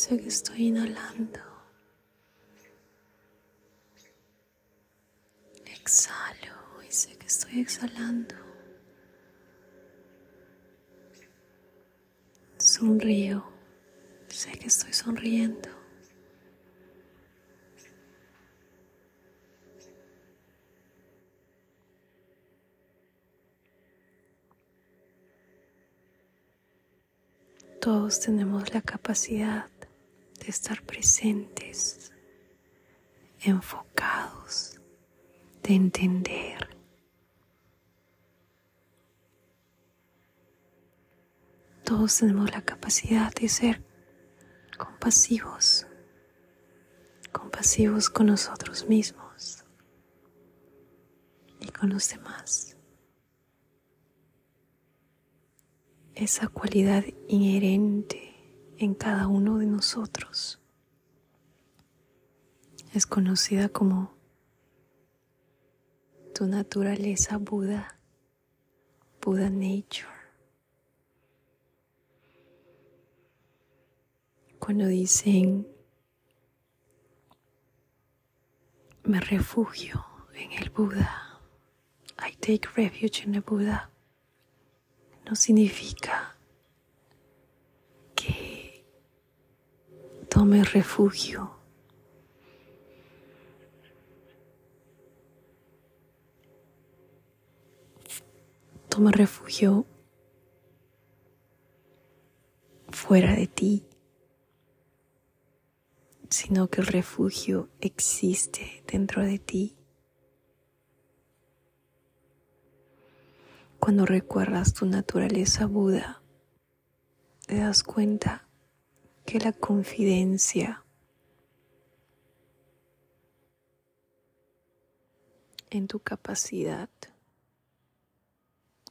Sé que estoy inhalando. Exhalo y sé que estoy exhalando. Sonrío, sé que estoy sonriendo. Todos tenemos la capacidad estar presentes, enfocados, de entender. Todos tenemos la capacidad de ser compasivos, compasivos con nosotros mismos y con los demás. esa cualidad inherente en cada uno de nosotros. Es conocida como tu naturaleza Buda, Buda Nature. Cuando dicen, me refugio en el Buda, I take refuge in the Buddha no significa tome refugio tome refugio fuera de ti, sino que el refugio existe dentro de ti. Cuando recuerdas tu naturaleza Buda, te das cuenta que la confidencia en tu capacidad,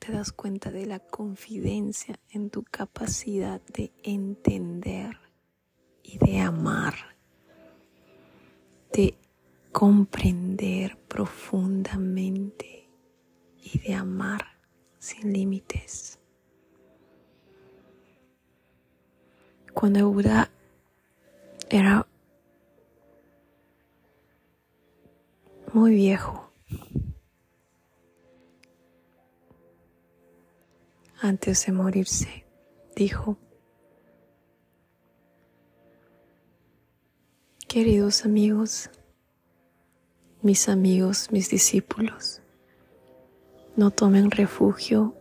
te das cuenta de la confidencia en tu capacidad de entender y de amar, de comprender profundamente y de amar sin límites. Cuando Buda era muy viejo, antes de morirse, dijo, queridos amigos, mis amigos, mis discípulos, no tomen refugio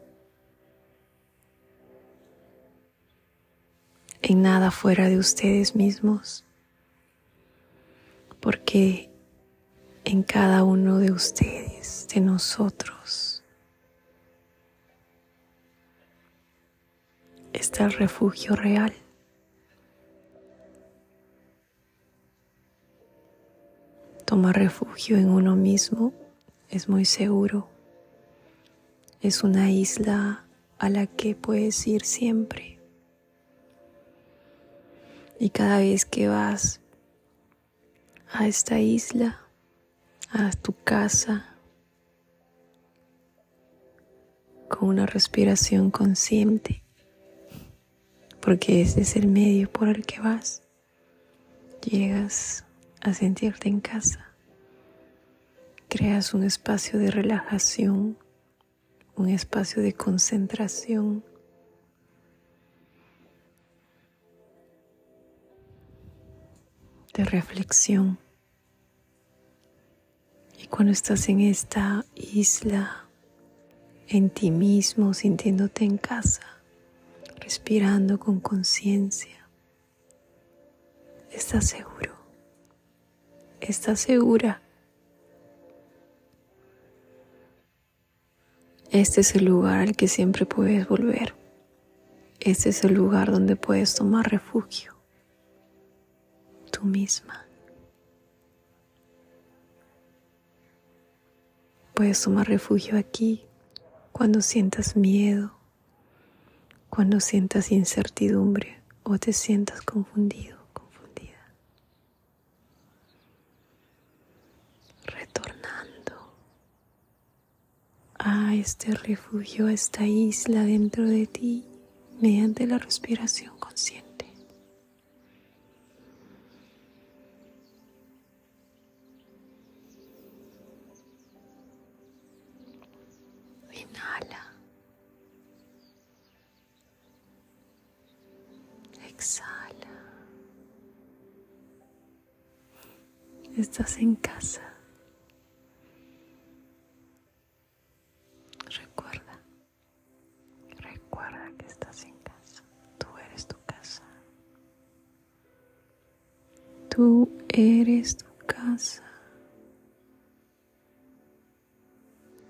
en nada fuera de ustedes mismos, porque en cada uno de ustedes, de nosotros, está el refugio real. Tomar refugio en uno mismo es muy seguro es una isla a la que puedes ir siempre. Y cada vez que vas a esta isla, a tu casa, con una respiración consciente, porque ese es el medio por el que vas, llegas a sentirte en casa, creas un espacio de relajación un espacio de concentración. De reflexión. Y cuando estás en esta isla, en ti mismo, sintiéndote en casa, respirando con conciencia, estás seguro, estás segura Este es el lugar al que siempre puedes volver. Este es el lugar donde puedes tomar refugio. Misma. Puedes tomar refugio aquí cuando sientas miedo, cuando sientas incertidumbre o te sientas confundido, confundida. Retornando a este refugio, a esta isla dentro de ti mediante la respiración consciente. Inhala. Exhala. Estás en casa. Recuerda, recuerda que estás en casa. Tú eres tu casa. Tú eres tu casa.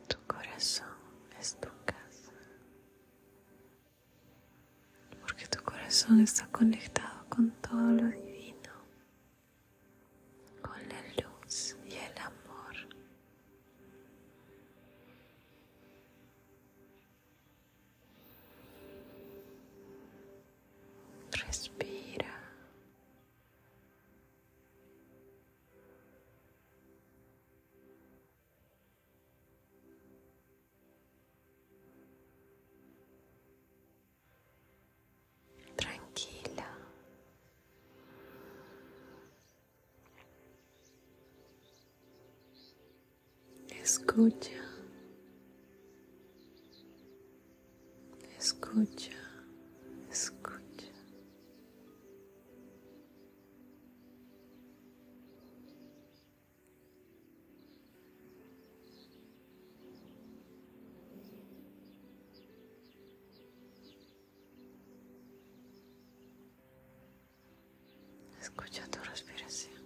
Tu corazón tu casa. Porque tu corazón está conectado con todo lo divino, Escucha. Escucha. Escucha. Escucha tu respiración.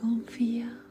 Confía